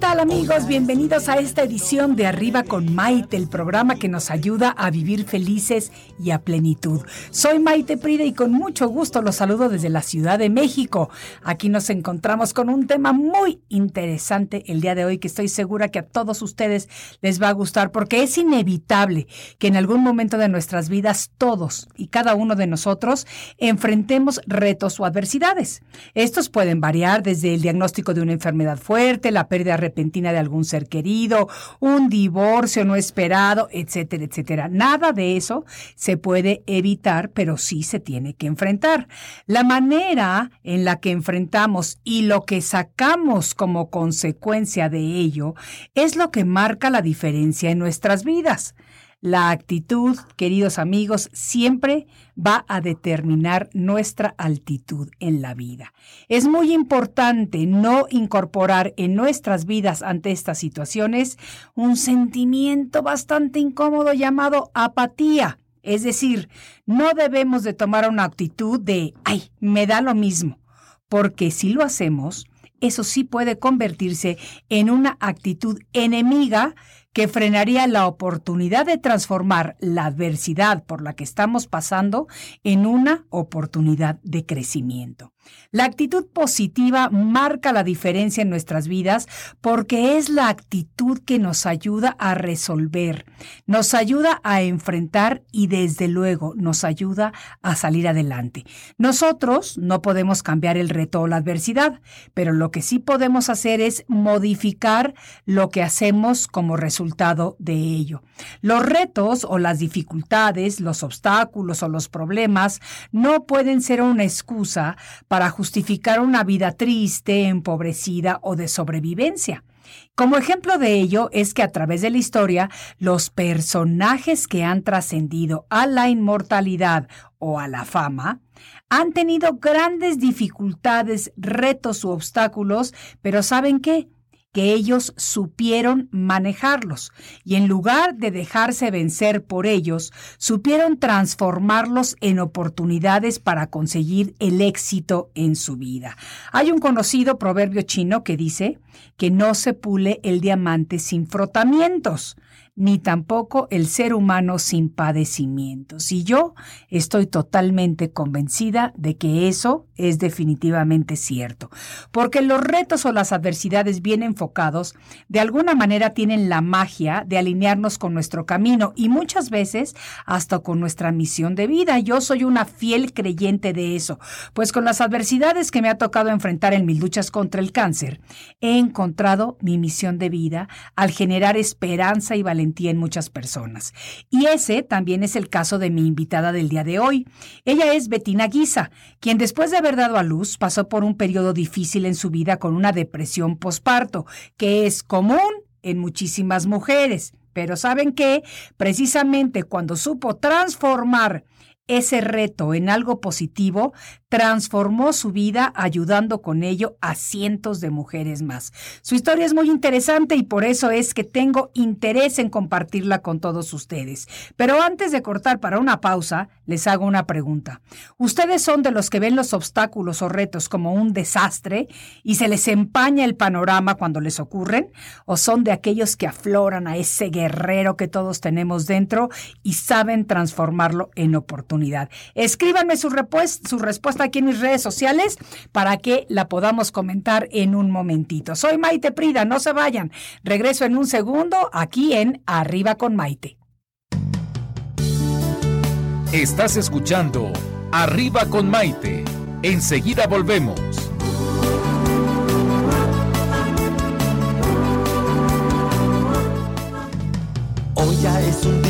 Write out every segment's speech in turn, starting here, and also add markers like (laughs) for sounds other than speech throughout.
tal amigos? Bienvenidos a esta edición de Arriba con Maite, el programa que nos ayuda a vivir felices y a plenitud. Soy Maite Prida y con mucho gusto los saludo desde la Ciudad de México. Aquí nos encontramos con un tema muy interesante el día de hoy que estoy segura que a todos ustedes les va a gustar porque es inevitable que en algún momento de nuestras vidas todos y cada uno de nosotros enfrentemos retos o adversidades. Estos pueden variar desde el diagnóstico de una enfermedad fuerte, la pérdida repentina de algún ser querido, un divorcio no esperado, etcétera, etcétera. Nada de eso se puede evitar, pero sí se tiene que enfrentar. La manera en la que enfrentamos y lo que sacamos como consecuencia de ello es lo que marca la diferencia en nuestras vidas. La actitud, queridos amigos, siempre va a determinar nuestra altitud en la vida. Es muy importante no incorporar en nuestras vidas ante estas situaciones un sentimiento bastante incómodo llamado apatía. Es decir, no debemos de tomar una actitud de, ay, me da lo mismo, porque si lo hacemos, eso sí puede convertirse en una actitud enemiga que frenaría la oportunidad de transformar la adversidad por la que estamos pasando en una oportunidad de crecimiento. La actitud positiva marca la diferencia en nuestras vidas porque es la actitud que nos ayuda a resolver, nos ayuda a enfrentar y desde luego nos ayuda a salir adelante. Nosotros no podemos cambiar el reto o la adversidad, pero lo que sí podemos hacer es modificar lo que hacemos como resultado de ello. Los retos o las dificultades, los obstáculos o los problemas no pueden ser una excusa para justificar una vida triste, empobrecida o de sobrevivencia. Como ejemplo de ello es que a través de la historia, los personajes que han trascendido a la inmortalidad o a la fama han tenido grandes dificultades, retos u obstáculos, pero ¿saben qué? Que ellos supieron manejarlos y en lugar de dejarse vencer por ellos, supieron transformarlos en oportunidades para conseguir el éxito en su vida. Hay un conocido proverbio chino que dice que no se pule el diamante sin frotamientos ni tampoco el ser humano sin padecimientos. Y yo estoy totalmente convencida de que eso es definitivamente cierto, porque los retos o las adversidades bien enfocados de alguna manera tienen la magia de alinearnos con nuestro camino y muchas veces hasta con nuestra misión de vida. Yo soy una fiel creyente de eso, pues con las adversidades que me ha tocado enfrentar en mis luchas contra el cáncer, he encontrado mi misión de vida al generar esperanza y valentía en muchas personas. Y ese también es el caso de mi invitada del día de hoy. Ella es Betina Guisa, quien después de haber dado a luz pasó por un periodo difícil en su vida con una depresión posparto, que es común en muchísimas mujeres. Pero ¿saben qué? Precisamente cuando supo transformar ese reto en algo positivo transformó su vida ayudando con ello a cientos de mujeres más. Su historia es muy interesante y por eso es que tengo interés en compartirla con todos ustedes. Pero antes de cortar para una pausa, les hago una pregunta. ¿Ustedes son de los que ven los obstáculos o retos como un desastre y se les empaña el panorama cuando les ocurren? ¿O son de aquellos que afloran a ese guerrero que todos tenemos dentro y saben transformarlo en oportunidad? Escríbanme su, su respuesta aquí en mis redes sociales para que la podamos comentar en un momentito. Soy Maite Prida, no se vayan. Regreso en un segundo aquí en Arriba con Maite. Estás escuchando Arriba con Maite. Enseguida volvemos. Hoy ya es un día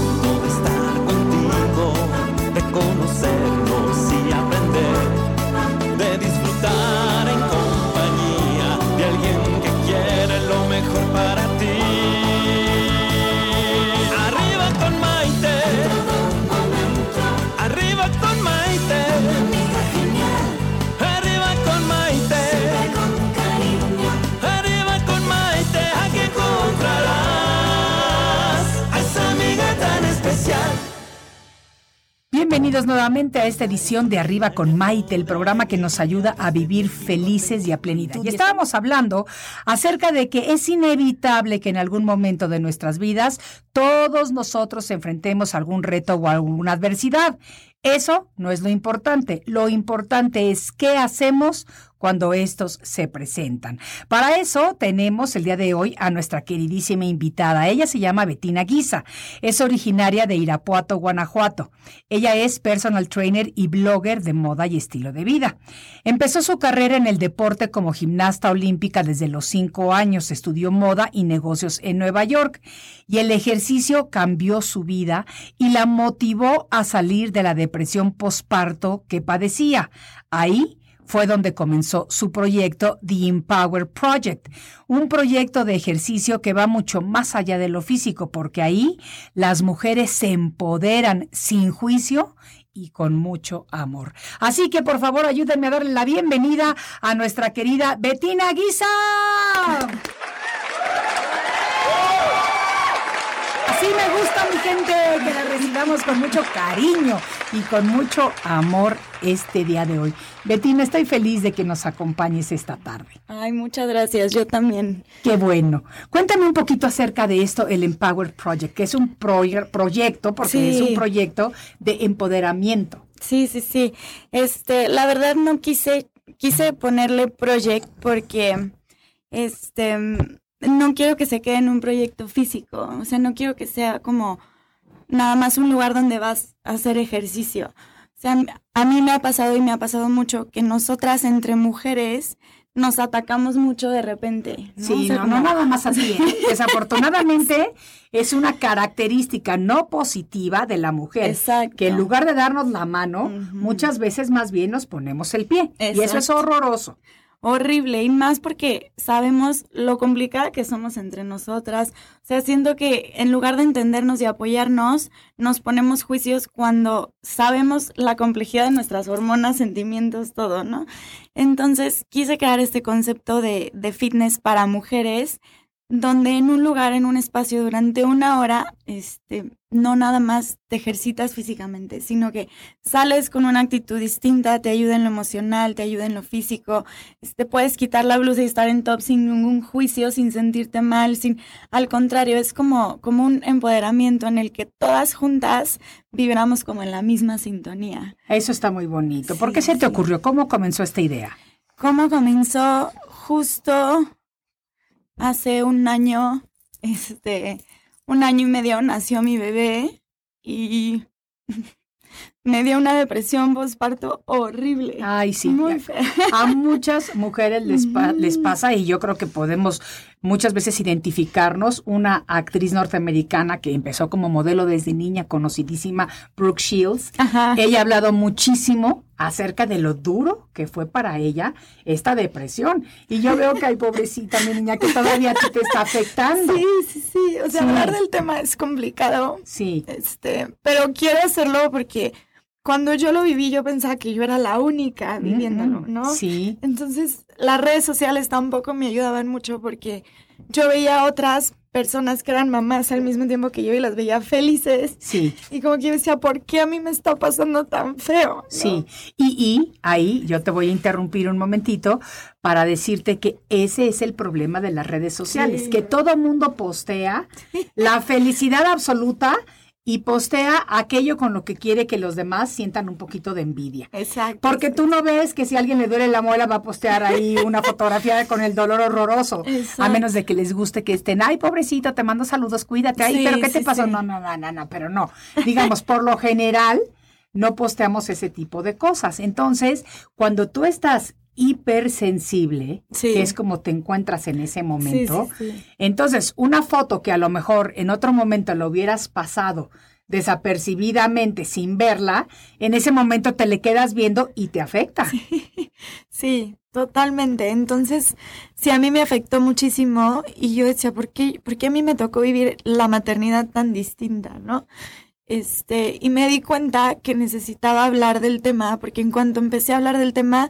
esta edición de Arriba con Maite, el programa que nos ayuda a vivir felices y a plenitud. Y estábamos hablando acerca de que es inevitable que en algún momento de nuestras vidas todos nosotros enfrentemos algún reto o alguna adversidad. Eso no es lo importante. Lo importante es qué hacemos cuando estos se presentan. Para eso tenemos el día de hoy a nuestra queridísima invitada. Ella se llama Betina Guisa. Es originaria de Irapuato, Guanajuato. Ella es personal trainer y blogger de moda y estilo de vida. Empezó su carrera en el deporte como gimnasta olímpica desde los cinco años. Estudió moda y negocios en Nueva York. Y el ejercicio cambió su vida y la motivó a salir de la depresión posparto que padecía. Ahí fue donde comenzó su proyecto The Empower Project, un proyecto de ejercicio que va mucho más allá de lo físico, porque ahí las mujeres se empoderan sin juicio y con mucho amor. Así que por favor ayúdenme a darle la bienvenida a nuestra querida Betina Guisa. Así me gusta mi gente que la recibamos con mucho cariño y con mucho amor este día de hoy. Betina, estoy feliz de que nos acompañes esta tarde. Ay, muchas gracias, yo también. Qué bueno. Cuéntame un poquito acerca de esto, el Empower Project, que es un proye- proyecto, porque Sí. es un proyecto de empoderamiento. Sí, sí, sí. Este, la verdad no quise, quise ponerle project porque, este, no quiero que se quede en un proyecto físico. O sea, no quiero que sea como nada más un lugar donde vas a hacer ejercicio. O sea, a mí me ha pasado y me ha pasado mucho que nosotras entre mujeres nos atacamos mucho de repente. ¿no? Sí, O sea, no, como- no nada más así. ¿eh? (laughs) Desafortunadamente es una característica no positiva de la mujer. Exacto. Que en lugar de darnos la mano, muchas veces más bien nos ponemos el pie. Y eso es horroroso. Horrible y más porque sabemos lo complicada que somos entre nosotras. O sea, siento que en lugar de entendernos y apoyarnos, nos ponemos juicios cuando sabemos la complejidad de nuestras hormonas, sentimientos, todo, ¿no? Entonces quise crear este concepto de, de fitness para mujeres donde en un lugar, en un espacio durante una hora, este, no nada más te ejercitas físicamente, sino que sales con una actitud distinta, te ayuda en lo emocional, te ayuda en lo físico, te puedes quitar la blusa y estar en top sin ningún juicio, sin sentirte mal, sin, al contrario, es como, como un empoderamiento en el que todas juntas vibramos como en la misma sintonía. Eso está muy bonito. ¿Por qué Sí, se te ocurrió? ¿Cómo comenzó esta idea? ¿Cómo comenzó? Justo hace un año, este, un año y medio nació mi bebé y (laughs) me dio una depresión postparto horrible. Ay, sí. Muy fea. A muchas mujeres les, pa- les pasa y yo creo que podemos muchas veces identificarnos. Una actriz norteamericana que empezó como modelo desde niña, conocidísima, Brooke Shields. Ajá. Ella ha hablado muchísimo acerca de lo duro que fue para ella esta depresión. Y yo veo que hay pobrecita mi niña que todavía te está afectando. Sí, sí, sí. O sea, hablar del tema es complicado. Sí. Este, pero quiero hacerlo porque cuando yo lo viví, yo pensaba que yo era la única viviéndolo, ¿no? Sí. Entonces, las redes sociales tampoco me ayudaban mucho porque yo veía otras personas que eran mamás al mismo tiempo que yo y las veía felices. Sí. Y como que yo decía, ¿por qué a mí me está pasando tan feo? Sí. Y, y ahí yo te voy a interrumpir un momentito para decirte que ese es el problema de las redes sociales, que todo mundo postea la felicidad absoluta y postea aquello con lo que quiere que los demás sientan un poquito de envidia. Exacto. Porque tú no ves que si a alguien le duele la muela va a postear ahí una (laughs) fotografía con el dolor horroroso. A menos de que les guste que estén, ay, pobrecito, te mando saludos, cuídate. Ay, pero ¿qué te pasó? No, no, no, no, no, pero no. Digamos, por lo general, no posteamos ese tipo de cosas. Entonces, cuando tú estás hipersensible, que es como te encuentras en ese momento. Entonces, una foto que a lo mejor en otro momento lo hubieras pasado desapercibidamente sin verla, en ese momento te le quedas viendo y te afecta. (laughs) Sí, totalmente. Entonces, sí, a mí me afectó muchísimo y yo decía, ¿por qué, ¿por qué a mí me tocó vivir la maternidad tan distinta, no? Este, y me di cuenta que necesitaba hablar del tema, porque en cuanto empecé a hablar del tema,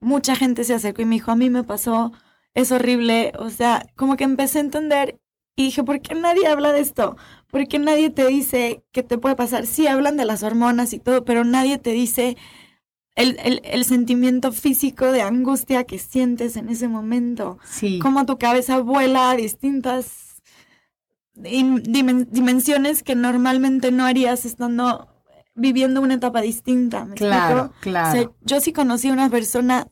mucha gente se acercó y me dijo, a mí me pasó, es horrible, o sea, como que empecé a entender y dije, ¿por qué nadie habla de esto? ¿Por qué nadie te dice qué te puede pasar? Sí, hablan de las hormonas y todo, pero nadie te dice el, el, sentimiento físico de angustia que sientes en ese momento. Sí. Cómo tu cabeza vuela a distintas dimensiones que normalmente no harías estando viviendo una etapa distinta. ¿me claro, claro. yo sí conocí a una persona,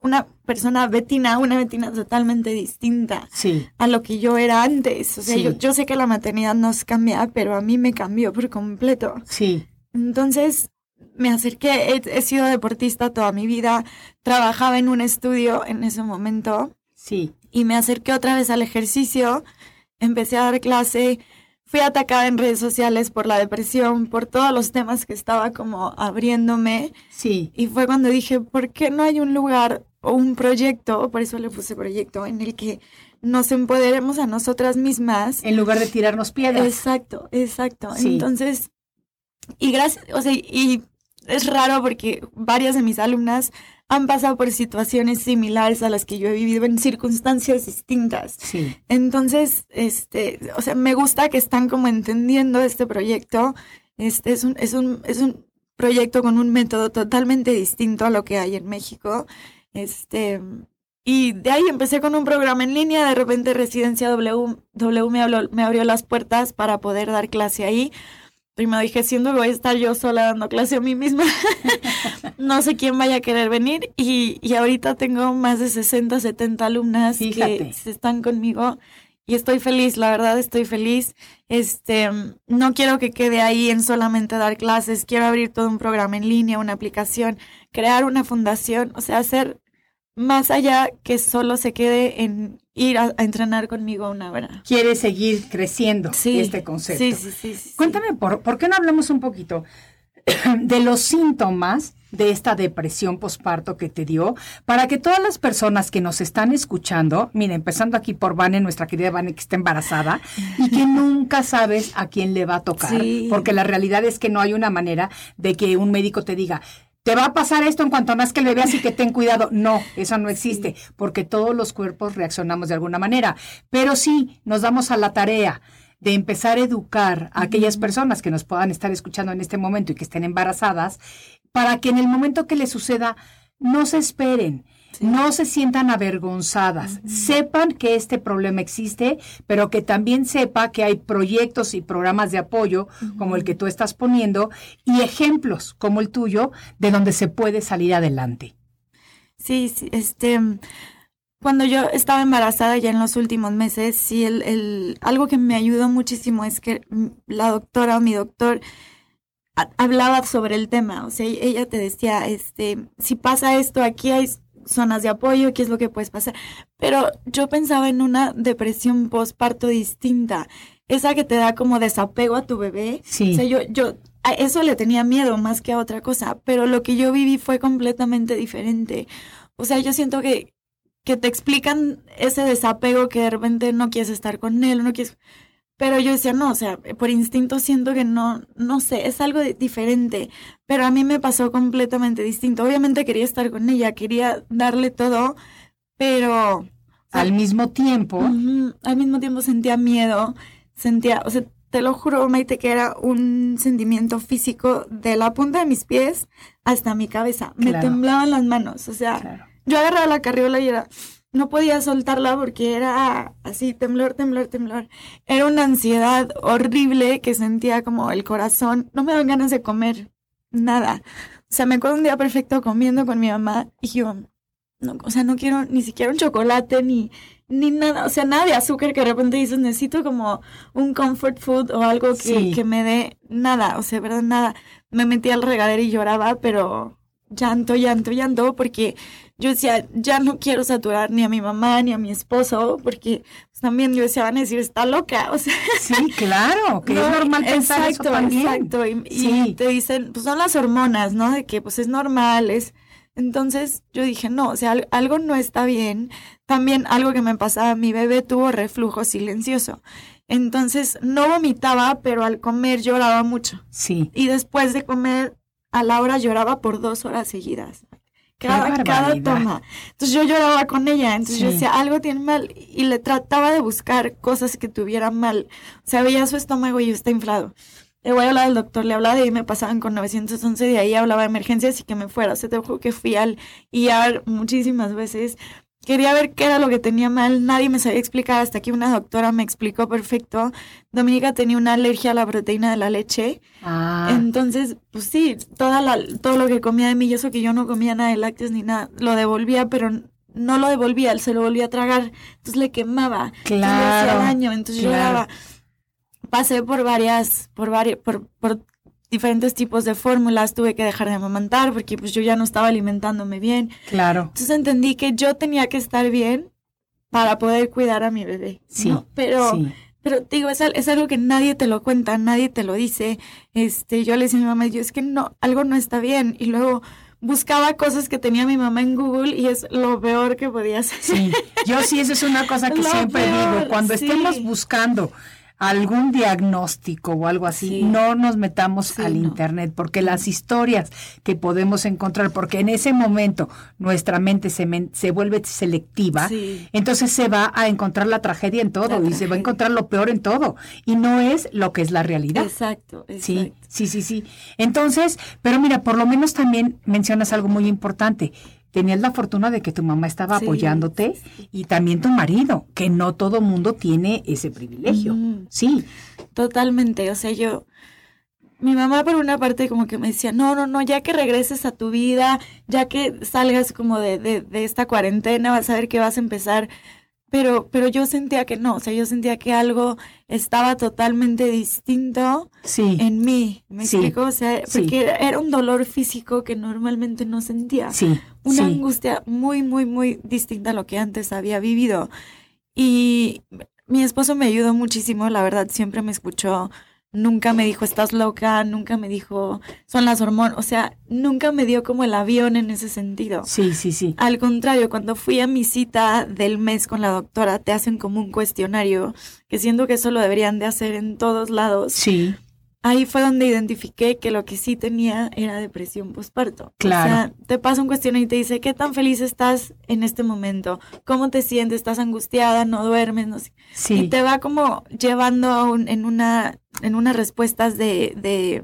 una persona betina, una betina totalmente distinta sí. a lo que yo era antes. O sea, yo, sé que la maternidad nos cambia, pero a mí me cambió por completo. Sí. Entonces me acerqué, he, he sido deportista toda mi vida, trabajaba en un estudio en ese momento. Sí. Y me acerqué otra vez al ejercicio, empecé a dar clase fui atacada en redes sociales por la depresión, por todos los temas que estaba como abriéndome. Sí. Y fue cuando dije, ¿por qué no hay un lugar o un proyecto, por eso le puse proyecto, en el que nos empoderemos a nosotras mismas? En lugar de tirarnos piedras. Exacto, exacto. Entonces, y gracias, o sea, y es raro porque varias de mis alumnas han pasado por situaciones similares a las que yo he vivido en circunstancias distintas. Sí. Entonces, este, o sea, me gusta que están como entendiendo este proyecto. Este es un, es un, es un proyecto con un método totalmente distinto a lo que hay en México. Este, y de ahí empecé con un programa en línea, de repente Residencia W, w me, me abrió las puertas para poder dar clase ahí primero dije, siendo voy a estar yo sola dando clase a mí misma, (laughs) no sé quién vaya a querer venir. Y, y ahorita tengo más de 60, 70 alumnas que están conmigo y estoy feliz, la verdad estoy feliz. Este, no quiero que quede ahí en solamente dar clases, quiero abrir todo un programa en línea, una aplicación, crear una fundación, o sea, hacer más allá que solo se quede en ir a, entrenar conmigo una hora. Quiere seguir creciendo este concepto. Sí, sí, sí. Cuéntame, por, ¿por qué no hablamos un poquito (clears throat) de los síntomas de esta depresión posparto que te dio, para que todas las personas que nos están escuchando, mira, empezando aquí por Vane, nuestra querida Vane que está embarazada, y que (laughs) nunca sabes a quién le va a tocar, porque la realidad es que no hay una manera de que un médico te diga, te va a pasar esto en cuanto más que le veas y que ten cuidado. (laughs) No, eso no existe, porque todos los cuerpos reaccionamos de alguna manera. Pero sí, nos damos a la tarea de empezar a educar a aquellas personas que nos puedan estar escuchando en este momento y que estén embarazadas, para que en el momento que les suceda, no se esperen no se sientan avergonzadas, sepan que este problema existe, pero que también sepa que hay proyectos y programas de apoyo como el que tú estás poniendo y ejemplos como el tuyo de donde se puede salir adelante. Sí, sí este cuando yo estaba embarazada ya en los últimos meses, sí, el, el, algo que me ayudó muchísimo es que la doctora o mi doctor hablaba sobre el tema, o sea, ella te decía, este, si pasa esto, aquí hay zonas de apoyo, qué es lo que puedes pasar. Pero yo pensaba en una depresión postparto distinta, esa que te da como desapego a tu bebé. Sí. O sea, yo, yo a eso le tenía miedo más que a otra cosa, pero lo que yo viví fue completamente diferente. O sea, yo siento que, que te explican ese desapego que de repente no quieres estar con él, no quieres... Pero yo decía, no, o sea, por instinto siento que no, no sé, es algo diferente. Pero a mí me pasó completamente distinto. Obviamente quería estar con ella, quería darle todo, pero... Al mismo tiempo. al mismo tiempo sentía miedo, sentía, o sea, te lo juro, Maite, que era un sentimiento físico de la punta de mis pies hasta mi cabeza. Me temblaban las manos, o sea, yo agarraba la carriola y era no podía soltarla porque era así, temblor, temblor, temblor. Era una ansiedad horrible que sentía como el corazón. No me daban ganas de comer nada. O sea, me acuerdo un día perfecto comiendo con mi mamá y yo, no, o sea, no quiero ni siquiera un chocolate ni, ni nada, o sea, nada de azúcar que de repente dices, necesito como un comfort food o algo que, que me dé nada, o sea, verdad, nada. Me metí al regadero y lloraba, pero llanto, llanto, llanto, porque yo decía, ya no quiero saturar ni a mi mamá ni a mi esposo, porque pues, también yo decía, van a decir, está loca, o sea. Sí, claro, que es (laughs) normal pensar exacto, eso también. Exacto, y, te dicen, pues son las hormonas, ¿no? De que pues es normal, es... Entonces yo dije, no, o sea, algo no está bien. También algo que me pasaba, mi bebé tuvo reflujo silencioso. Entonces no vomitaba, pero al comer lloraba mucho. Sí. Y después de comer, a la hora lloraba por dos horas seguidas cada, cada toma. Entonces yo lloraba con ella, entonces yo decía, algo tiene mal, y le trataba de buscar cosas que tuvieran mal. O sea, veía su estómago y está inflado. Le voy a hablar al doctor, le hablaba de ahí, me pasaban con 911, de ahí hablaba de emergencias y que me fuera. O sea, te juro que fui al IAR muchísimas veces Quería ver qué era lo que tenía mal, nadie me sabía explicar hasta que una doctora me explicó perfecto. Dominica tenía una alergia a la proteína de la leche. Ah. Entonces, pues sí, toda la, todo lo que comía de mí, y eso que yo no comía nada de lácteos ni nada, lo devolvía, pero no lo devolvía, él se lo volvía a tragar. Entonces le quemaba. Claro. Entonces hacía daño. Entonces yo lloraba. Pasé por varias, por varias, por, por diferentes tipos de fórmulas, tuve que dejar de amamantar porque pues yo ya no estaba alimentándome bien. Claro. Entonces entendí que yo tenía que estar bien para poder cuidar a mi bebé. Sí. Pero, pero digo, es, es, algo que nadie te lo cuenta, nadie te lo dice. Este, yo le decía a mi mamá, yo es que no, algo no está bien. Y luego buscaba cosas que tenía mi mamá en Google y es lo peor que podía hacer. Sí, yo sí, eso es una cosa (laughs) que siempre digo, cuando estemos buscando algún diagnóstico o algo así, no nos metamos al internet, porque las historias que podemos encontrar, porque en ese momento nuestra mente se, se vuelve selectiva, entonces se va a encontrar la tragedia en todo y se va a encontrar lo peor en todo, y no es lo que es la realidad. Exacto, exacto. Sí, sí, sí, sí. Entonces, pero mira, por lo menos también mencionas algo muy importante tenías la fortuna de que tu mamá estaba apoyándote y también tu marido, que no todo mundo tiene ese privilegio. Sí. Totalmente, o sea, yo, mi mamá por una parte como que me decía, no, no, no, ya que regreses a tu vida, ya que salgas como de, de, de esta cuarentena, vas a ver que vas a empezar pero, pero yo sentía que no, o sea, yo sentía que algo estaba totalmente distinto en mí, ¿me explico? O sea, porque era un dolor físico que normalmente no sentía, sí. una angustia muy, muy, muy distinta a lo que antes había vivido. Y mi esposo me ayudó muchísimo, la verdad, siempre me escuchó, nunca me dijo estás loca, nunca me dijo son las hormonas, o sea, nunca me dio como el avión en ese sentido. Sí, sí, sí. Al contrario, cuando fui a mi cita del mes con la doctora, te hacen como un cuestionario, que siento que eso lo deberían de hacer en todos lados. Sí ahí fue donde identifiqué que lo que sí tenía era depresión postparto. Claro. O sea, te pasa un cuestionario y te dice, ¿qué tan feliz estás en este momento? ¿Cómo te sientes? ¿Estás angustiada? ¿No duermes? No sé. Sí. Y te va como llevando a un, en una, en unas respuestas de, de,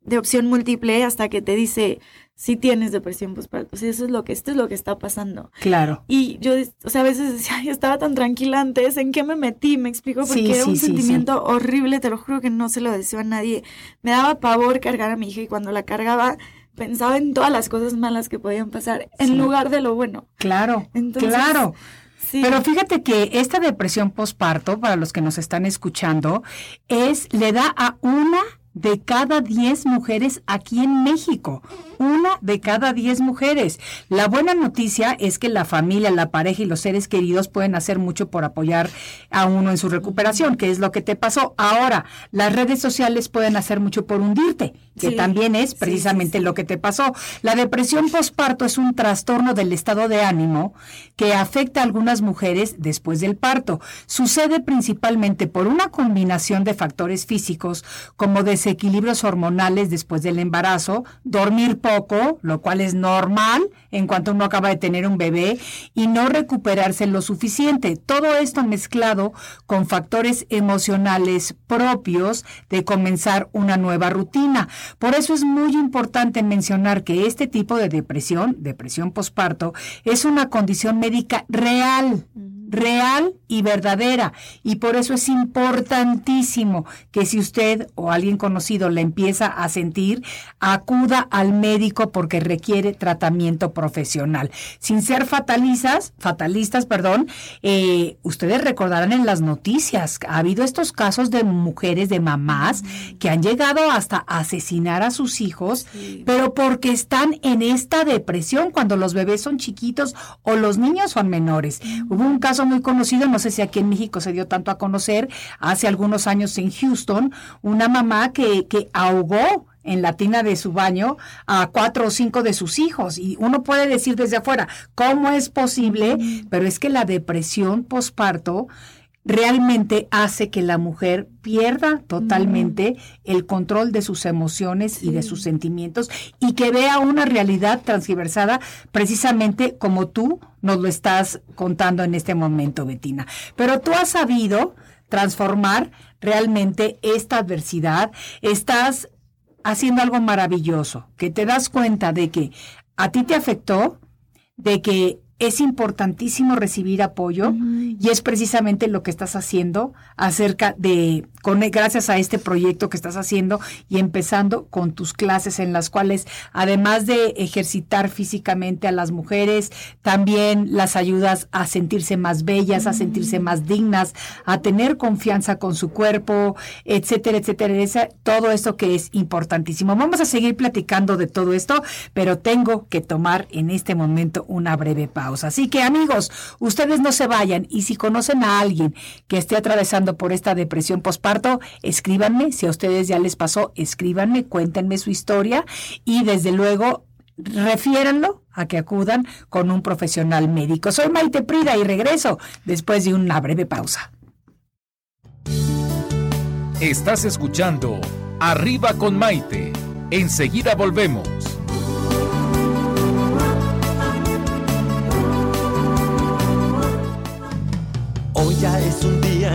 de opción múltiple hasta que te dice, si tienes depresión postparto. O sea, eso es lo que, esto es lo que está pasando. Claro. Y yo, o sea, a veces decía, yo estaba tan tranquila antes, ¿en qué me metí? Me explico, porque era un sentimiento horrible, te lo juro que no se lo deseo a nadie. Me daba pavor cargar a mi hija y cuando la cargaba pensaba en todas las cosas malas que podían pasar en lugar de lo bueno. Claro, claro. Pero fíjate que esta depresión postparto, para los que nos están escuchando, es, le da a una de cada 10 mujeres aquí en México. Una de cada 10 mujeres. La buena noticia es que la familia, la pareja y los seres queridos pueden hacer mucho por apoyar a uno en su recuperación, que es lo que te pasó. Ahora, las redes sociales pueden hacer mucho por hundirte, que Sí, también es precisamente sí, sí. lo que te pasó. La depresión postparto es un trastorno del estado de ánimo que afecta a algunas mujeres después del parto. Sucede principalmente por una combinación de factores físicos como desequilibrios hormonales después del embarazo, dormir poco, lo cual es normal en cuanto uno acaba de tener un bebé, y no recuperarse lo suficiente. Todo esto mezclado con factores emocionales propios de comenzar una nueva rutina. Por eso es muy importante mencionar que este tipo de depresión, depresión posparto, es una condición médica real real y verdadera. Y por eso es importantísimo que si usted o alguien conocido la empieza a sentir, acuda al médico porque requiere tratamiento profesional. Sin ser fatalizas, fatalistas, perdón, eh, ustedes recordarán en las noticias, ha habido estos casos de mujeres, de mamás, que han llegado hasta asesinar a sus hijos, pero porque están en esta depresión cuando los bebés son chiquitos o los niños son menores. Hubo un caso muy conocido, no sé si aquí en México se dio tanto a conocer, hace algunos años en Houston, una mamá que, que ahogó en la tina de su baño a cuatro o cinco de sus hijos. Y uno puede decir desde afuera, ¿cómo es posible? Pero es que la depresión posparto realmente hace que la mujer pierda totalmente el control de sus emociones y de sus sentimientos y que vea una realidad transversada precisamente como tú nos lo estás contando en este momento, Betina. Pero tú has sabido transformar realmente esta adversidad, estás haciendo algo maravilloso, que te das cuenta de que a ti te afectó, de que es importantísimo recibir apoyo y es precisamente lo que estás haciendo acerca de, con, gracias a este proyecto que estás haciendo y empezando con tus clases en las cuales, además de ejercitar físicamente a las mujeres, también las ayudas a sentirse más bellas, a sentirse más dignas, a tener confianza con su cuerpo, etcétera, etcétera, esa- todo esto que es importantísimo. Vamos a seguir platicando de todo esto, pero tengo que tomar en este momento una breve pausa. Así que amigos, ustedes no se vayan y si conocen a alguien que esté atravesando por esta depresión posparto, escríbanme, si a ustedes ya les pasó, escríbanme, cuéntenme su historia y desde luego refiéranlo a que acudan con un profesional médico. Soy Maite Prida y regreso después de una breve pausa. Estás escuchando Arriba con Maite. Enseguida volvemos.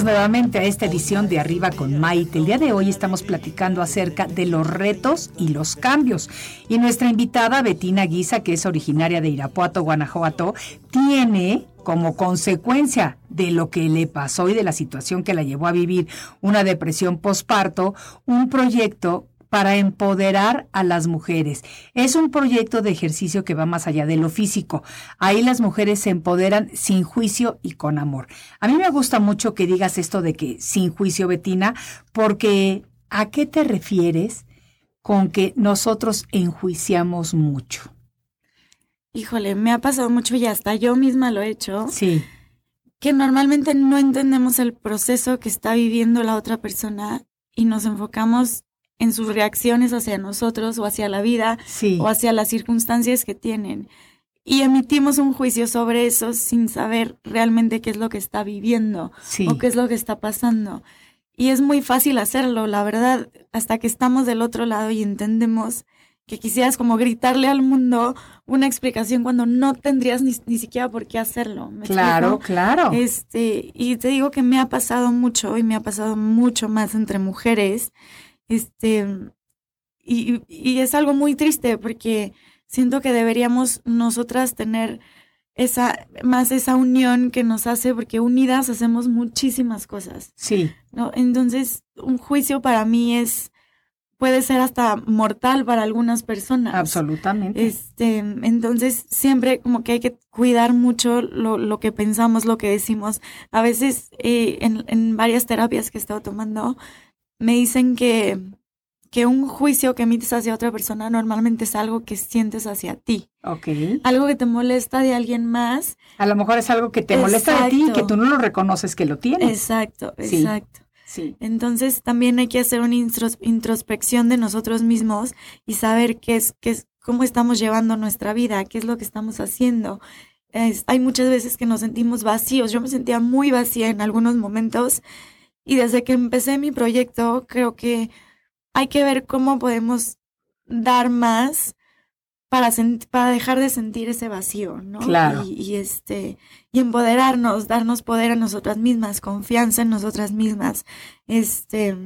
Nuevamente a esta edición de Arriba con Maite. El día de hoy estamos platicando acerca de los retos y los cambios. Y nuestra invitada, Betina Guisa, que es originaria de Irapuato, Guanajuato, tiene como consecuencia de lo que le pasó y de la situación que la llevó a vivir una depresión posparto, un proyecto para empoderar a las mujeres. Es un proyecto de ejercicio que va más allá de lo físico. Ahí las mujeres se empoderan sin juicio y con amor. A mí me gusta mucho que digas esto de que sin juicio, Betina, porque ¿a qué te refieres con que nosotros enjuiciamos mucho? Híjole, me ha pasado mucho y hasta yo misma lo he hecho, Sí, que normalmente no entendemos el proceso que está viviendo la otra persona y nos enfocamos en sus reacciones hacia nosotros o hacia la vida sí. o hacia las circunstancias que tienen. Y emitimos un juicio sobre eso sin saber realmente qué es lo que está viviendo Sí. o qué es lo que está pasando. y es muy fácil hacerlo, la verdad, hasta que estamos del otro lado y entendemos que quisieras como gritarle al mundo una explicación cuando no tendrías ni, siquiera por qué hacerlo. claro, claro. Este, y te digo que me ha pasado mucho y me ha pasado mucho más entre mujeres. Este, y, y es algo muy triste porque siento que deberíamos nosotras tener esa, más esa unión que nos hace, porque unidas hacemos muchísimas cosas. Sí. ¿no? Entonces, un juicio para mí es puede ser hasta mortal para algunas personas. Absolutamente. Este, entonces, siempre como que hay que cuidar mucho lo, lo que pensamos, lo que decimos. A veces, eh, en, en varias terapias que he estado tomando, me dicen que, que un juicio que emites hacia otra persona normalmente es algo que sientes hacia ti. Ok. Algo que te molesta de alguien más. A lo mejor es algo que te molesta de ti y que tú no lo reconoces que lo tienes. Exacto, exacto. Entonces también hay que hacer una introspección de nosotros mismos y saber qué es, qué es, cómo estamos llevando nuestra vida, qué es lo que estamos haciendo. hay muchas veces que nos sentimos vacíos. Yo me sentía muy vacía en algunos momentos y desde que empecé mi proyecto creo que hay que ver cómo podemos dar más para, para dejar de sentir ese vacío, ¿no? Claro. Y, este, y empoderarnos, darnos poder a nosotras mismas, confianza en nosotras mismas, este,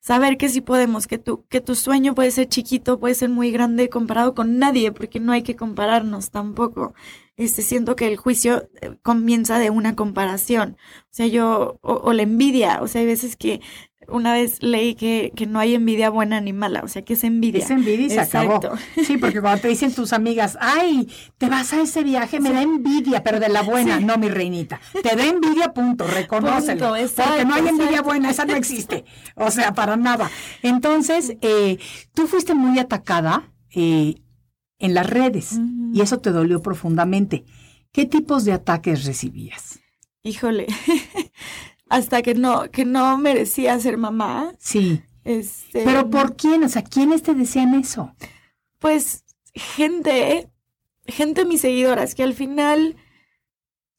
saber que sí podemos, que tu, que tu sueño puede ser chiquito, puede ser muy grande comparado con nadie, porque no hay que compararnos tampoco. Este, siento que el juicio eh, comienza de una comparación. O sea, yo, o, o la envidia, o sea, hay veces que una vez leí que, que, no hay envidia buena ni mala, o sea, que es envidia. Es envidia y se acabó. Sí, porque cuando te dicen tus amigas, ay, te vas a ese viaje, me da envidia, pero de la buena, no, mi reinita. Te da envidia, punto, reconócelo. porque no hay envidia buena, esa no existe. O sea, para nada. Entonces, eh, tú fuiste muy atacada eh, en las redes y eso te dolió profundamente. ¿Qué tipos de ataques recibías? Híjole, (laughs) hasta que no, que no merecía ser mamá. Sí. Este, Pero ¿por quién? O sea, ¿quiénes te decían eso? Pues gente, gente mis seguidoras, que al final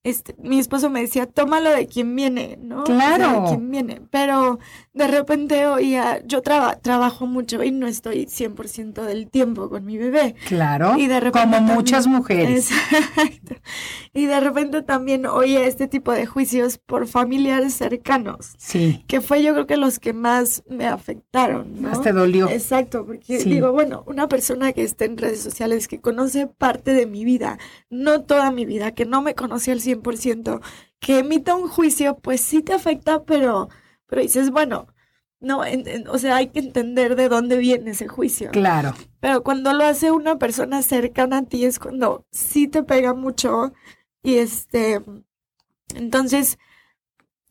este, mi esposo me decía, tómalo de quien viene, ¿no? Claro. de quien viene. Pero de repente oía, yo trabajo mucho y no estoy 100% del tiempo con mi bebé. Claro. Y de repente como muchas mujeres. Exacto. Y de repente también oía este tipo de juicios por familiares cercanos. Sí. Que fue yo creo que los que más me afectaron, ¿no? Más te dolió. Exacto, porque digo, bueno, una persona que esté en redes sociales, que conoce parte de mi vida, no toda mi vida, que no me conocía al 100%, que emita un juicio, pues sí te afecta, pero, pero dices, bueno, no, o sea, hay que entender de dónde viene ese juicio. Claro. Pero cuando lo hace una persona cercana a ti es cuando sí te pega mucho y este, entonces,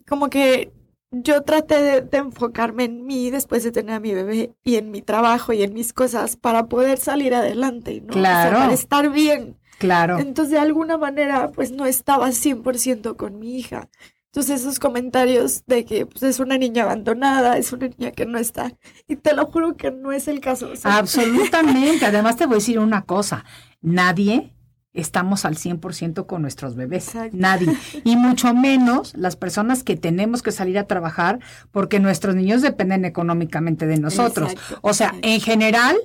como que yo traté de, de, enfocarme en mí después de tener a mi bebé y en mi trabajo y en mis cosas para poder salir adelante, ¿no? Claro. O sea, para estar bien. Claro. Entonces, de alguna manera, pues no estaba 100% con mi hija. Entonces, esos comentarios de que pues, es una niña abandonada, es una niña que no está. Y te lo juro que no es el caso. Absolutamente. (laughs) Además, te voy a decir una cosa. Nadie estamos al 100% con nuestros bebés. Nadie. Y mucho menos las personas que tenemos que salir a trabajar porque nuestros niños dependen económicamente de nosotros. o sea, en general,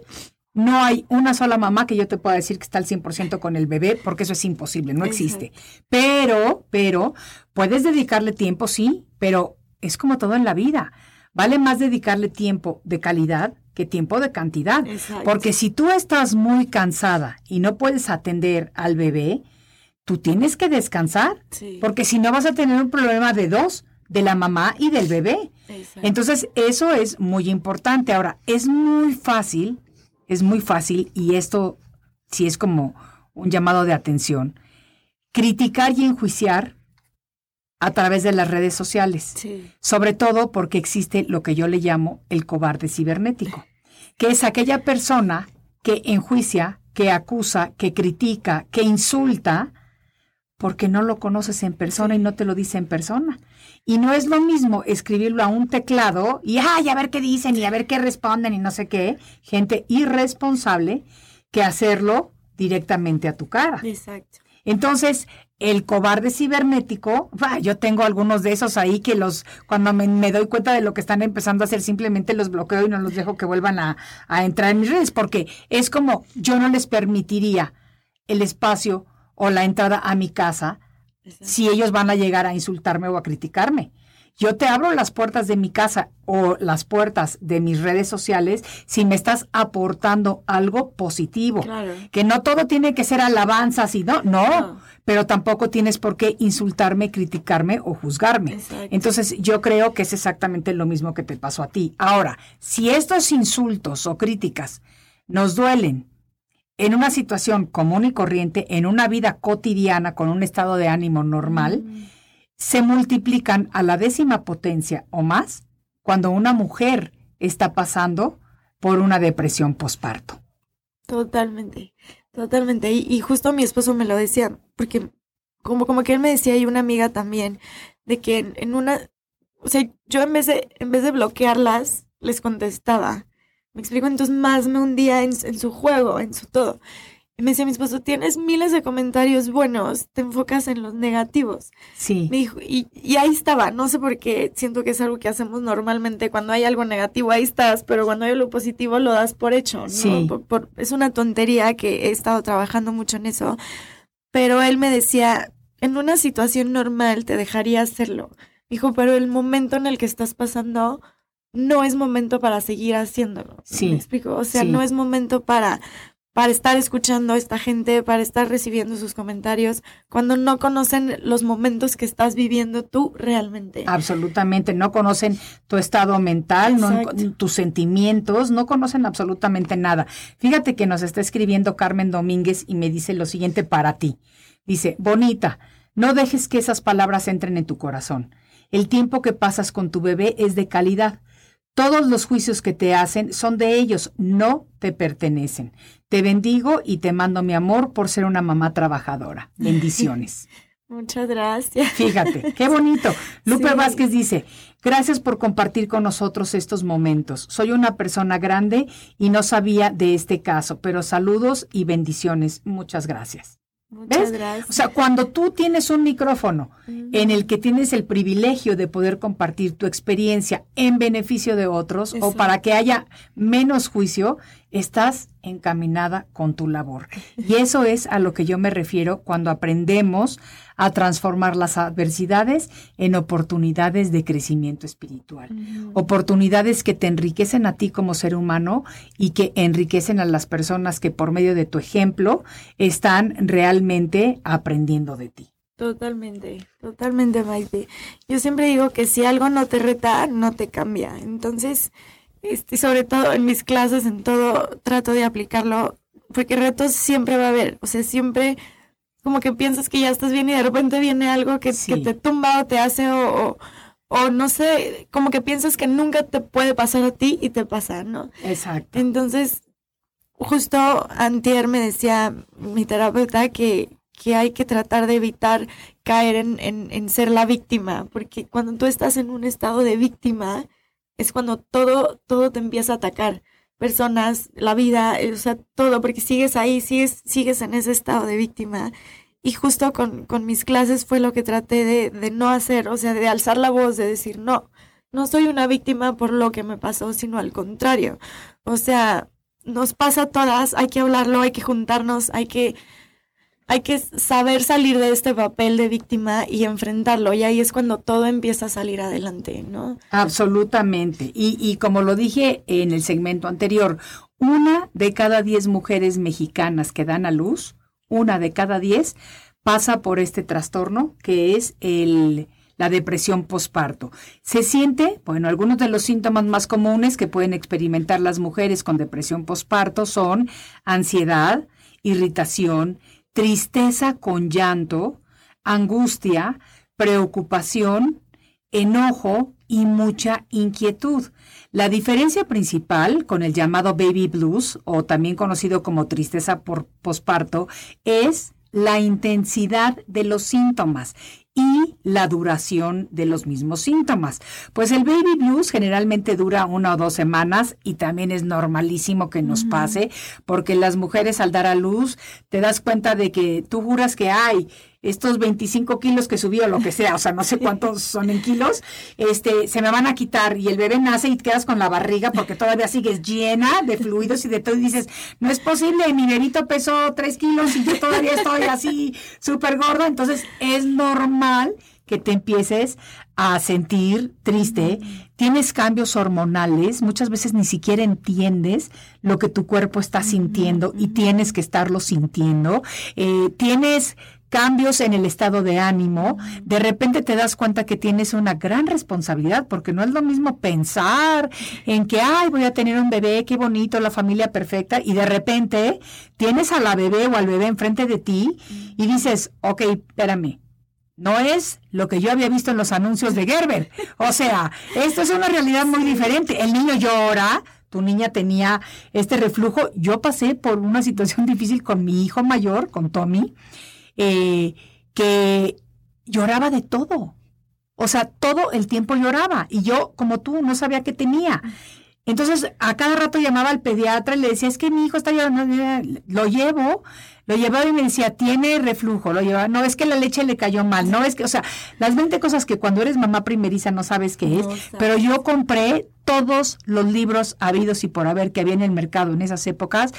no hay una sola mamá que yo te pueda decir que está al 100% con el bebé, porque eso es imposible, no existe. Pero, pero, puedes dedicarle tiempo, sí, pero es como todo en la vida. Vale más dedicarle tiempo de calidad que tiempo de cantidad. Porque si tú estás muy cansada y no puedes atender al bebé, tú tienes que descansar. Porque si no vas a tener un problema de dos, de la mamá y del bebé. Entonces, eso es muy importante. Ahora, es muy fácil es muy fácil, y esto sí es como un llamado de atención, criticar y enjuiciar a través de las redes sociales. Sobre todo porque existe lo que yo le llamo el cobarde cibernético, (laughs) que es aquella persona que enjuicia, que acusa, que critica, que insulta, porque no lo conoces en persona y no te lo dice en persona. Y no es lo mismo escribirlo a un teclado y ay, a ver qué dicen y a ver qué responden y no sé qué, gente irresponsable, que hacerlo directamente a tu cara. Exacto. Entonces, el cobarde cibernético, yo tengo algunos de esos ahí que los, cuando me, doy cuenta de lo que están empezando a hacer, simplemente los bloqueo y no los dejo que vuelvan a, a entrar en mis redes, porque es como yo no les permitiría el espacio o la entrada a mi casa si ellos van a llegar a insultarme o a criticarme. Yo te abro las puertas de mi casa o las puertas de mis redes sociales si me estás aportando algo positivo. Que no todo tiene que ser alabanzas y no, no, pero tampoco tienes por qué insultarme, criticarme o juzgarme. Entonces yo creo que es exactamente lo mismo que te pasó a ti. Ahora, si estos insultos o críticas nos duelen en una situación común y corriente, en una vida cotidiana con un estado de ánimo normal, mm se multiplican a la décima potencia o más cuando una mujer está pasando por una depresión posparto. Totalmente, totalmente. Y, justo mi esposo me lo decía, porque como, como que él me decía y una amiga también, de que en, una, o sea, yo en vez de, en vez de bloquearlas, les contestaba. Me explico, entonces más me hundía en, en su juego, en su todo. Y me decía mi esposo, tienes miles de comentarios buenos, te enfocas en los negativos. Sí. Me dijo, y, y, ahí estaba, no sé por qué, siento que es algo que hacemos normalmente, cuando hay algo negativo, ahí estás, pero cuando hay algo positivo lo das por hecho, ¿no? Sí. es una tontería que he estado trabajando mucho en eso, pero él me decía, en una situación normal te dejaría hacerlo. Dijo, pero el momento en el que estás pasando no es momento para seguir haciéndolo. Sí. ¿Me explico? O sea, no es momento para para estar escuchando a esta gente, para estar recibiendo sus comentarios, cuando no conocen los momentos que estás viviendo tú realmente. Absolutamente, no conocen tu estado mental, no, tus sentimientos, no conocen absolutamente nada. Fíjate que nos está escribiendo Carmen Domínguez y me dice lo siguiente para ti. Dice, bonita, no dejes que esas palabras entren en tu corazón. El tiempo que pasas con tu bebé es de calidad. Todos los juicios que te hacen son de ellos, no te pertenecen. Te bendigo y te mando mi amor por ser una mamá trabajadora. Bendiciones. (laughs) Muchas gracias. Fíjate, qué bonito. (laughs) Lupe Vázquez dice, gracias por compartir con nosotros estos momentos. Soy una persona grande y no sabía de este caso, pero saludos y bendiciones. Muchas gracias. Muchas gracias. O sea, cuando tú tienes un micrófono en el que tienes el privilegio de poder compartir tu experiencia en beneficio de otros o para que haya menos juicio, estás encaminada con tu labor. Y eso es a lo que yo me refiero cuando aprendemos a transformar las adversidades en oportunidades de crecimiento espiritual. Oportunidades que te enriquecen a ti como ser humano y que enriquecen a las personas que por medio de tu ejemplo están realmente aprendiendo de ti. Totalmente, totalmente, Maite. Yo siempre digo que si algo no te reta, no te cambia. Entonces, este, sobre todo en mis clases, en todo, trato de aplicarlo, porque retos siempre va a haber, o sea, siempre como que piensas que ya estás bien y de repente viene algo que, te tumba o te hace o, o, no sé, como que piensas que nunca te puede pasar a ti y te pasa, ¿no? Exacto. Entonces, justo antier me decía mi terapeuta que, que hay que tratar de evitar caer en, en, en ser la víctima, porque cuando tú estás en un estado de víctima, es cuando todo, todo te empieza a atacar. Personas, la vida, eh, o sea, todo, porque sigues ahí, sigues, sigues en ese estado de víctima. Y justo con, mis clases fue lo que traté de, de no hacer, o sea, de alzar la voz, de decir, no, no soy una víctima por lo que me pasó, sino al contrario. O sea, nos pasa a todas, hay que hablarlo, hay que juntarnos, hay que hay que saber salir de este papel de víctima y enfrentarlo. Y ahí es cuando todo empieza a salir adelante, ¿no? Absolutamente. Y, y como lo dije en el segmento anterior, una de cada diez mujeres mexicanas que dan a luz, una de cada diez, pasa por este trastorno que es el, la depresión posparto. Se siente, bueno, algunos de los síntomas más comunes que pueden experimentar las mujeres con depresión posparto son ansiedad, irritación, tristeza con llanto, angustia, preocupación, enojo y mucha inquietud. La diferencia principal con el llamado baby blues, o también conocido como tristeza por posparto, es la intensidad de los síntomas y la duración de los mismos síntomas. Pues el baby blues generalmente dura una o dos semanas y también es normalísimo que nos pase porque las mujeres al dar a luz te das cuenta de que tú juras que hay estos 25 kilos que subió, lo que sea, o sea, no sé cuántos son en kilos, este, se me van a quitar y el bebé nace y quedas con la barriga porque todavía sigues llena de fluidos y de todo y dices, no es posible, mi bebito pesó 3 kilos y yo todavía estoy así súper gorda, entonces es normal que te empieces a sentir triste, tienes cambios hormonales, muchas veces ni siquiera entiendes lo que tu cuerpo está sintiendo y tienes que estarlo sintiendo, eh, tienes cambios en el estado de ánimo, de repente te das cuenta que tienes una gran responsabilidad, porque no es lo mismo pensar en que, ay, voy a tener un bebé, qué bonito, la familia perfecta, y de repente tienes a la bebé o al bebé enfrente de ti y dices, ok, espérame, no es lo que yo había visto en los anuncios de Gerber. O sea, esto es una realidad muy diferente. El niño llora, tu niña tenía este reflujo. Yo pasé por una situación (laughs) difícil con mi hijo mayor, con Tommy, eh, que lloraba de todo. O sea, todo el tiempo lloraba. Y yo, como tú, no sabía qué tenía. Entonces, a cada rato llamaba al pediatra y le decía, es que mi hijo está llorando. Lo llevo, lo llevaba y me decía, tiene reflujo. Lo llevaba, no, es que la leche le cayó mal. No, es que, o sea, las 20 cosas que cuando eres mamá primeriza no sabes qué es. pero yo compré todos los libros habidos y por haber que había en el mercado en esas épocas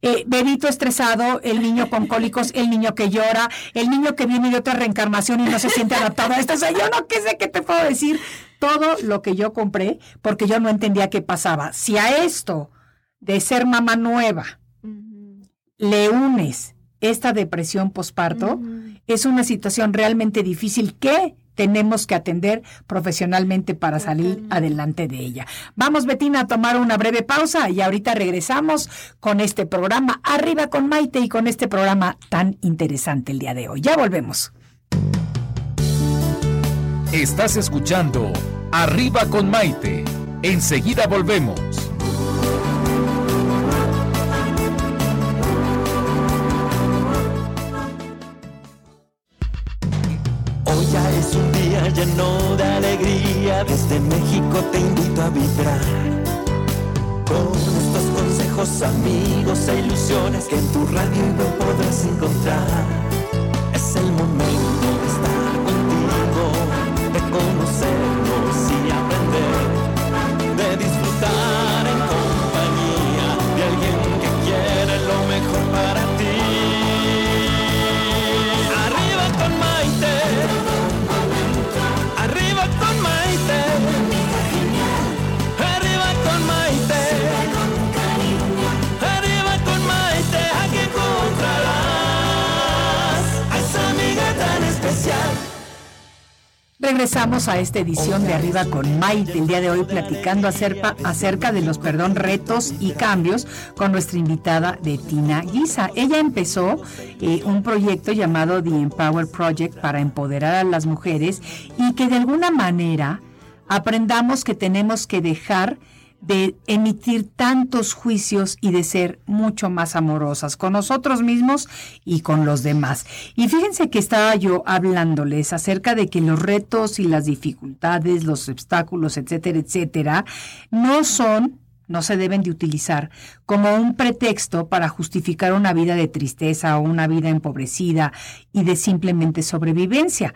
eh, bebito estresado, el niño con cólicos, el niño que llora, el niño que viene de otra reencarnación y no se siente adaptado a esto. O sea, yo no qué sé qué te puedo decir. Todo lo que yo compré, porque yo no entendía qué pasaba. Si a esto de ser mamá nueva le unes esta depresión posparto, es una situación realmente difícil que tenemos que atender profesionalmente para salir adelante de ella. Vamos, Betina, a tomar una breve pausa y ahorita regresamos con este programa Arriba con Maite y con este programa tan interesante el día de hoy. Ya volvemos. Estás escuchando Arriba con Maite. Enseguida volvemos. Lleno de alegría, desde México te invito a vibrar. Con estos consejos, amigos e ilusiones que en tu radio no podrás encontrar. Regresamos a esta edición de Arriba con Maite, el día de hoy platicando acerca, acerca de los, perdón, retos y cambios con nuestra invitada de Tina Guisa. Ella empezó eh, un proyecto llamado The Empower Project para empoderar a las mujeres y que de alguna manera aprendamos que tenemos que dejar de emitir tantos juicios y de ser mucho más amorosas con nosotros mismos y con los demás. Y fíjense que estaba yo hablándoles acerca de que los retos y las dificultades, los obstáculos, etcétera, etcétera, no son no se deben de utilizar como un pretexto para justificar una vida de tristeza o una vida empobrecida y de simplemente sobrevivencia.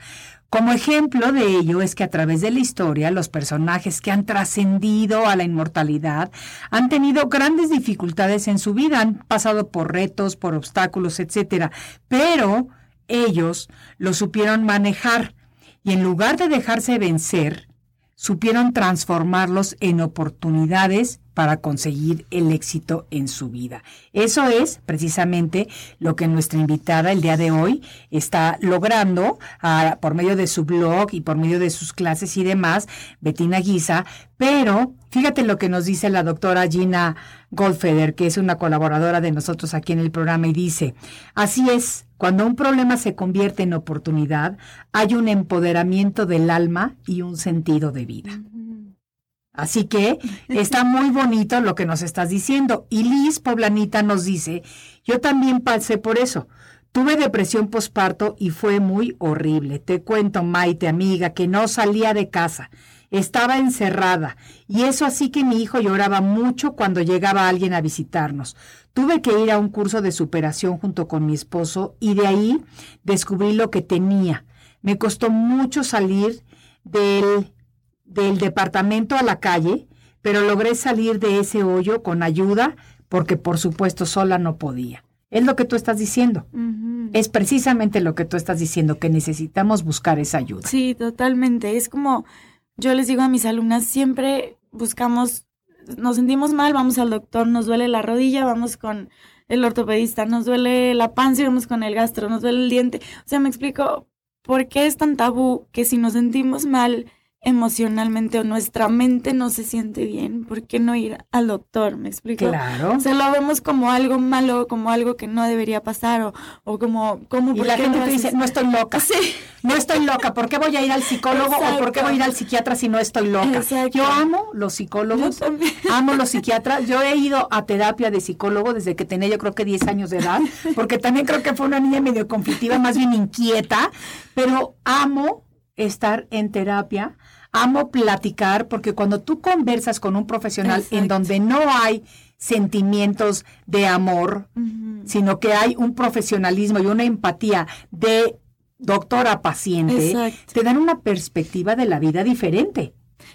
Como ejemplo de ello es que a través de la historia los personajes que han trascendido a la inmortalidad han tenido grandes dificultades en su vida, han pasado por retos, por obstáculos, etcétera, pero ellos lo supieron manejar y en lugar de dejarse vencer, supieron transformarlos en oportunidades para conseguir el éxito en su vida. Eso es precisamente lo que nuestra invitada el día de hoy está logrando ah, por medio de su blog y por medio de sus clases y demás, Betina Guisa, pero fíjate lo que nos dice la doctora Gina Goldfeder, que es una colaboradora de nosotros aquí en el programa, y dice, así es, cuando un problema se convierte en oportunidad, hay un empoderamiento del alma y un sentido de vida. Así que está muy bonito lo que nos estás diciendo. Y Liz Poblanita nos dice, yo también pasé por eso, Tuve depresión posparto y fue muy horrible. Te cuento, Maite, amiga, que no salía de casa. Estaba encerrada y eso así que mi hijo lloraba mucho cuando llegaba alguien a visitarnos. Tuve que ir a un curso de superación junto con mi esposo y de ahí descubrí lo que tenía. Me costó mucho salir del, del departamento a la calle, pero logré salir de ese hoyo con ayuda porque por supuesto sola no podía. Es lo que tú estás diciendo. Es precisamente lo que tú estás diciendo, que necesitamos buscar esa ayuda. Sí, totalmente. Es como yo les digo a mis alumnas, siempre buscamos, nos sentimos mal, vamos al doctor, nos duele la rodilla, vamos con el ortopedista, nos duele la panza vamos con el gastro, nos duele el diente. O sea, me explico, ¿por qué es tan tabú que si nos sentimos mal, emocionalmente o nuestra mente no se siente bien, ¿por qué no ir al doctor? ¿Me explico? Claro. O sea, lo vemos como algo malo, como algo que no debería pasar o, o como, como y la gente te dice, no estoy loca. Sí. No estoy loca, ¿por qué voy a ir al psicólogo o por qué voy a ir al psiquiatra si no estoy loca? Exacto. Yo amo los psicólogos, amo los psiquiatras. Yo he ido a terapia de psicólogo desde que tenía yo creo que 10 años de edad, porque también creo que fue una niña medio conflictiva, más bien inquieta, pero amo estar en terapia amo platicar porque cuando tú conversas con un profesional Exacto. en donde no hay sentimientos de amor, sino que hay un profesionalismo y una empatía de doctor a paciente, Exacto. te dan una perspectiva de la vida diferente.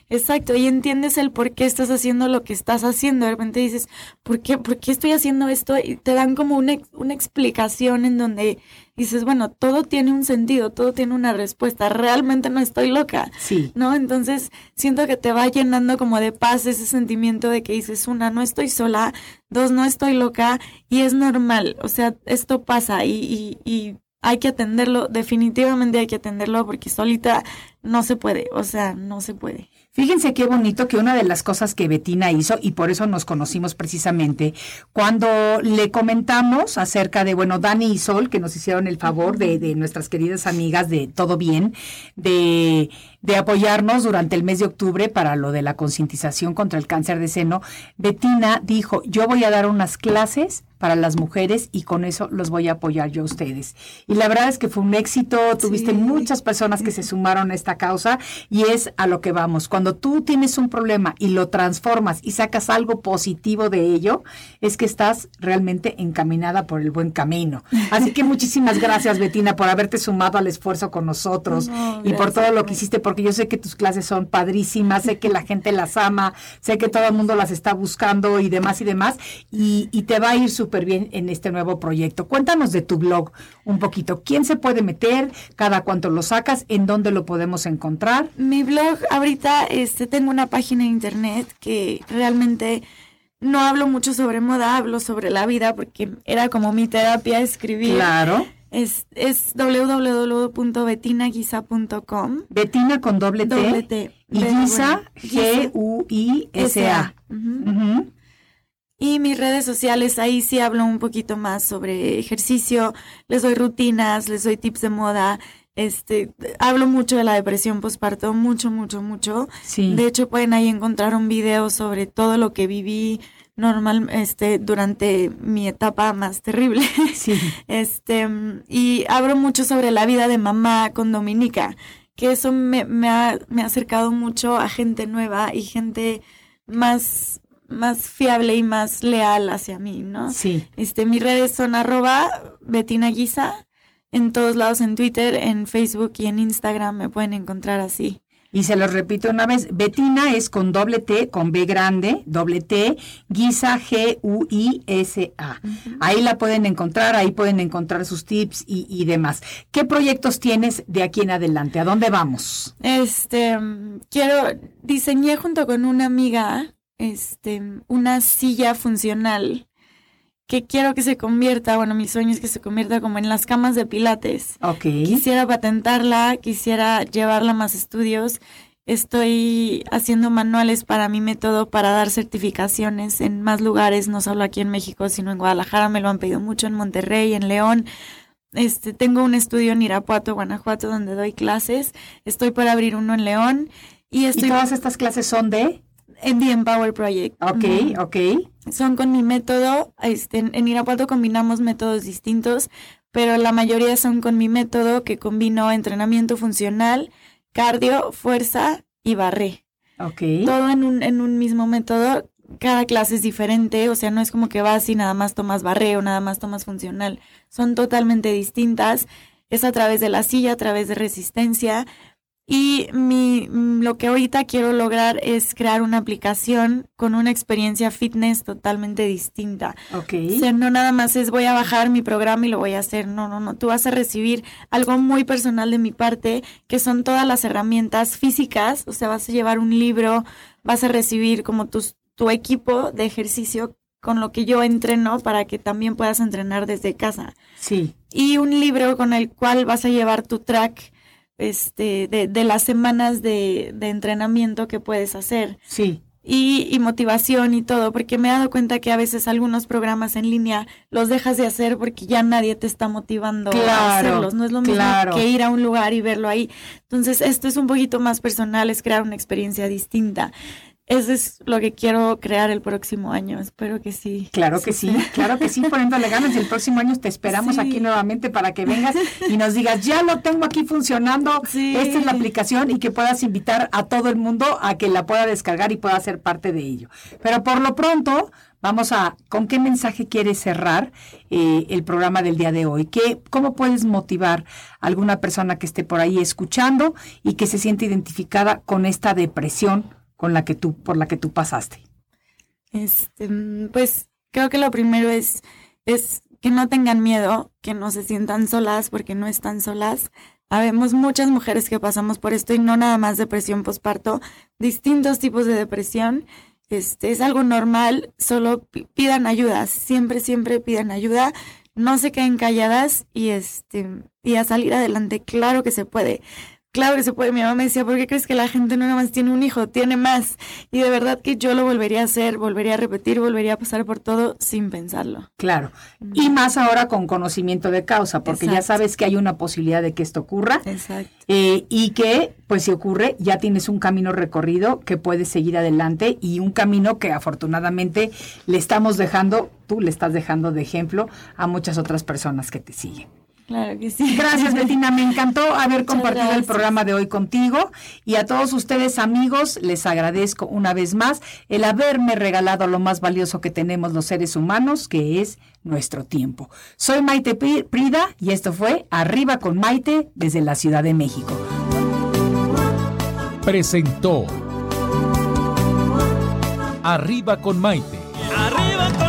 Exacto, y entiendes el por qué estás haciendo lo que estás haciendo. De repente dices, ¿por qué, por qué estoy haciendo esto? Y te dan como una, una explicación en donde dices, bueno, todo tiene un sentido, todo tiene una respuesta. Realmente no estoy loca. Sí. ¿No? Entonces siento que te va llenando como de paz ese sentimiento de que dices, una, no estoy sola, dos, no estoy loca y es normal. O sea, esto pasa y, y, y hay que atenderlo, definitivamente hay que atenderlo porque solita no se puede, o sea, no se puede. Fíjense qué bonito que una de las cosas que Betina hizo, y por eso nos conocimos precisamente, cuando le comentamos acerca de, bueno, Dani y Sol, que nos hicieron el favor de, de nuestras queridas amigas de Todo Bien, de, de apoyarnos durante el mes de octubre para lo de la concientización contra el cáncer de seno, Betina dijo, yo voy a dar unas clases para las mujeres y con eso los voy a apoyar yo a ustedes. Y la verdad es que fue un éxito, tuviste Sí. muchas personas que se sumaron a esta causa y es a lo que vamos. Cuando tú tienes un problema y lo transformas y sacas algo positivo de ello, es que estás realmente encaminada por el buen camino. Así que muchísimas (laughs) gracias, Betina, por haberte sumado al esfuerzo con nosotros No, y por todo lo que hiciste, porque yo sé que tus clases son padrísimas, sé que la gente las ama, sé que todo el mundo las está buscando y demás y demás, y, y te va a ir súper bien en este nuevo proyecto. Cuéntanos de tu blog un poquito. ¿Quién se puede meter? ¿Cada cuánto lo sacas? ¿En dónde lo podemos encontrar? Mi blog, ahorita este, tengo una página de internet que realmente no hablo mucho sobre moda, hablo sobre la vida porque era como mi terapia escribir. Claro. Es, es www.betinaguisa.com. Betina con doble T. Doble T. Y Guisa, G-U-I-S-A. Y mis redes sociales, ahí sí hablo un poquito más sobre ejercicio, les doy rutinas, les doy tips de moda, este, hablo mucho de la depresión postparto, mucho, mucho, mucho. Sí. De hecho, pueden ahí encontrar un video sobre todo lo que viví normal, este, durante mi etapa más terrible. Sí. (laughs) Este, y hablo mucho sobre la vida de mamá con Dominica, que eso me, me ha, me ha acercado mucho a gente nueva y gente más, más fiable y más leal hacia mí, ¿no? Sí. Este, mis redes son arroba Betina Guisa, en todos lados, en Twitter, en Facebook y en Instagram me pueden encontrar así. Y se los repito una vez, Betina es con doble T, con B grande, doble T, Guisa, G-U-I-S-A. Ahí la pueden encontrar, ahí pueden encontrar sus tips y, y demás. ¿Qué proyectos tienes de aquí en adelante? ¿A dónde vamos? Este, quiero, diseñé junto con una amiga, este, una silla funcional que quiero que se convierta, bueno, mi sueño es que se convierta como en las camas de pilates. Ok. Quisiera patentarla, quisiera llevarla a más estudios. Estoy haciendo manuales para mi método para dar certificaciones en más lugares, no solo aquí en México, sino en Guadalajara. Me lo han pedido mucho, en Monterrey, en León. Este, tengo un estudio en Irapuato, Guanajuato, donde doy clases. Estoy por abrir uno en León. Y ¿Y estoy todas estas clases son de? en The Empower Project. Ok, Ujú. ok. Son con mi método. Este, en Irapuato combinamos métodos distintos, pero la mayoría son con mi método que combino entrenamiento funcional, cardio, fuerza y barré. Ok. Todo en un, en un mismo método. Cada clase es diferente, o sea, no es como que vas y nada más tomas barreo, nada más tomas funcional. Son totalmente distintas. Es a través de la silla, a través de resistencia. Y mi, mm, lo que ahorita quiero lograr es crear una aplicación con una experiencia fitness totalmente distinta. Ok. O sea, no nada más es voy a bajar mi programa y lo voy a hacer. No, no, no. Tú vas a recibir algo muy personal de mi parte, que son todas las herramientas físicas. O sea, vas a llevar un libro, vas a recibir como tus, tu equipo de ejercicio con lo que yo entreno para que también puedas entrenar desde casa. Sí. Y un libro con el cual vas a llevar tu track este, de, de las semanas de, de entrenamiento que puedes hacer Sí. y, y motivación y todo, porque me he dado cuenta que a veces algunos programas en línea los dejas de hacer porque ya nadie te está motivando a hacerlos. No es lo mismo claro. que ir a un lugar y verlo ahí. Entonces, esto es un poquito más personal, es crear una experiencia distinta. Eso es lo que quiero crear el próximo año. Espero que sí. Claro que sí, claro que sí, poniéndole ganas. Y el próximo año te esperamos Sí. aquí nuevamente para que vengas y nos digas, ya lo tengo aquí funcionando, Sí. esta es la aplicación y que puedas invitar a todo el mundo a que la pueda descargar y pueda ser parte de ello. Pero por lo pronto, vamos a, ¿con qué mensaje quieres cerrar eh, el programa del día de hoy? ¿Qué, ¿Cómo puedes motivar a alguna persona que esté por ahí escuchando y que se siente identificada con esta depresión con la que tú, por la que tú pasaste? Este, pues creo que lo primero es, es que no tengan miedo, que no se sientan solas porque no están solas. Habemos muchas mujeres que pasamos por esto y no nada más depresión postparto, distintos tipos de depresión. Este, es algo normal, solo pi- pidan ayuda, siempre, siempre pidan ayuda, no se queden calladas y este, y a salir adelante, claro que se puede. Claro que se puede. Mi mamá me decía, ¿por qué crees que la gente no nada más tiene un hijo, tiene más? Y de verdad que yo lo volvería a hacer, volvería a repetir, volvería a pasar por todo sin pensarlo. Claro. Y más ahora con conocimiento de causa, porque ya sabes que hay una posibilidad de que esto ocurra Exacto. eh, y que, pues si ocurre, ya tienes un camino recorrido que puedes seguir adelante y un camino que afortunadamente le estamos dejando, tú le estás dejando de ejemplo a muchas otras personas que te siguen. Claro que sí. Gracias, Betina. Me encantó haber Muchas compartido el programa de hoy contigo. Y a todos ustedes, amigos, les agradezco una vez más el haberme regalado lo más valioso que tenemos los seres humanos, que es nuestro tiempo. Soy Maite Pri- Prida y esto fue Arriba con Maite desde la Ciudad de México. presentó Arriba con Maite. Arriba con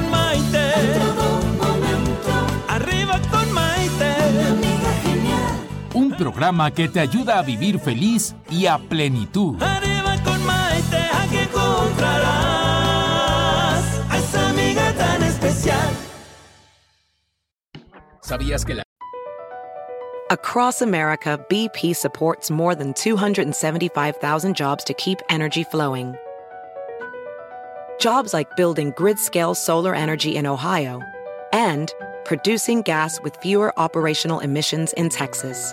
programa que te ayuda a vivir feliz y a plenitud. Arriba con Maite, aquí encontrarás a esa amiga tan especial. ¿Sabías que la Across America, BP supports more than 275,000 jobs to keep energy flowing. Jobs like building grid scale solar energy in Ohio and producing gas with fewer operational emissions in Texas.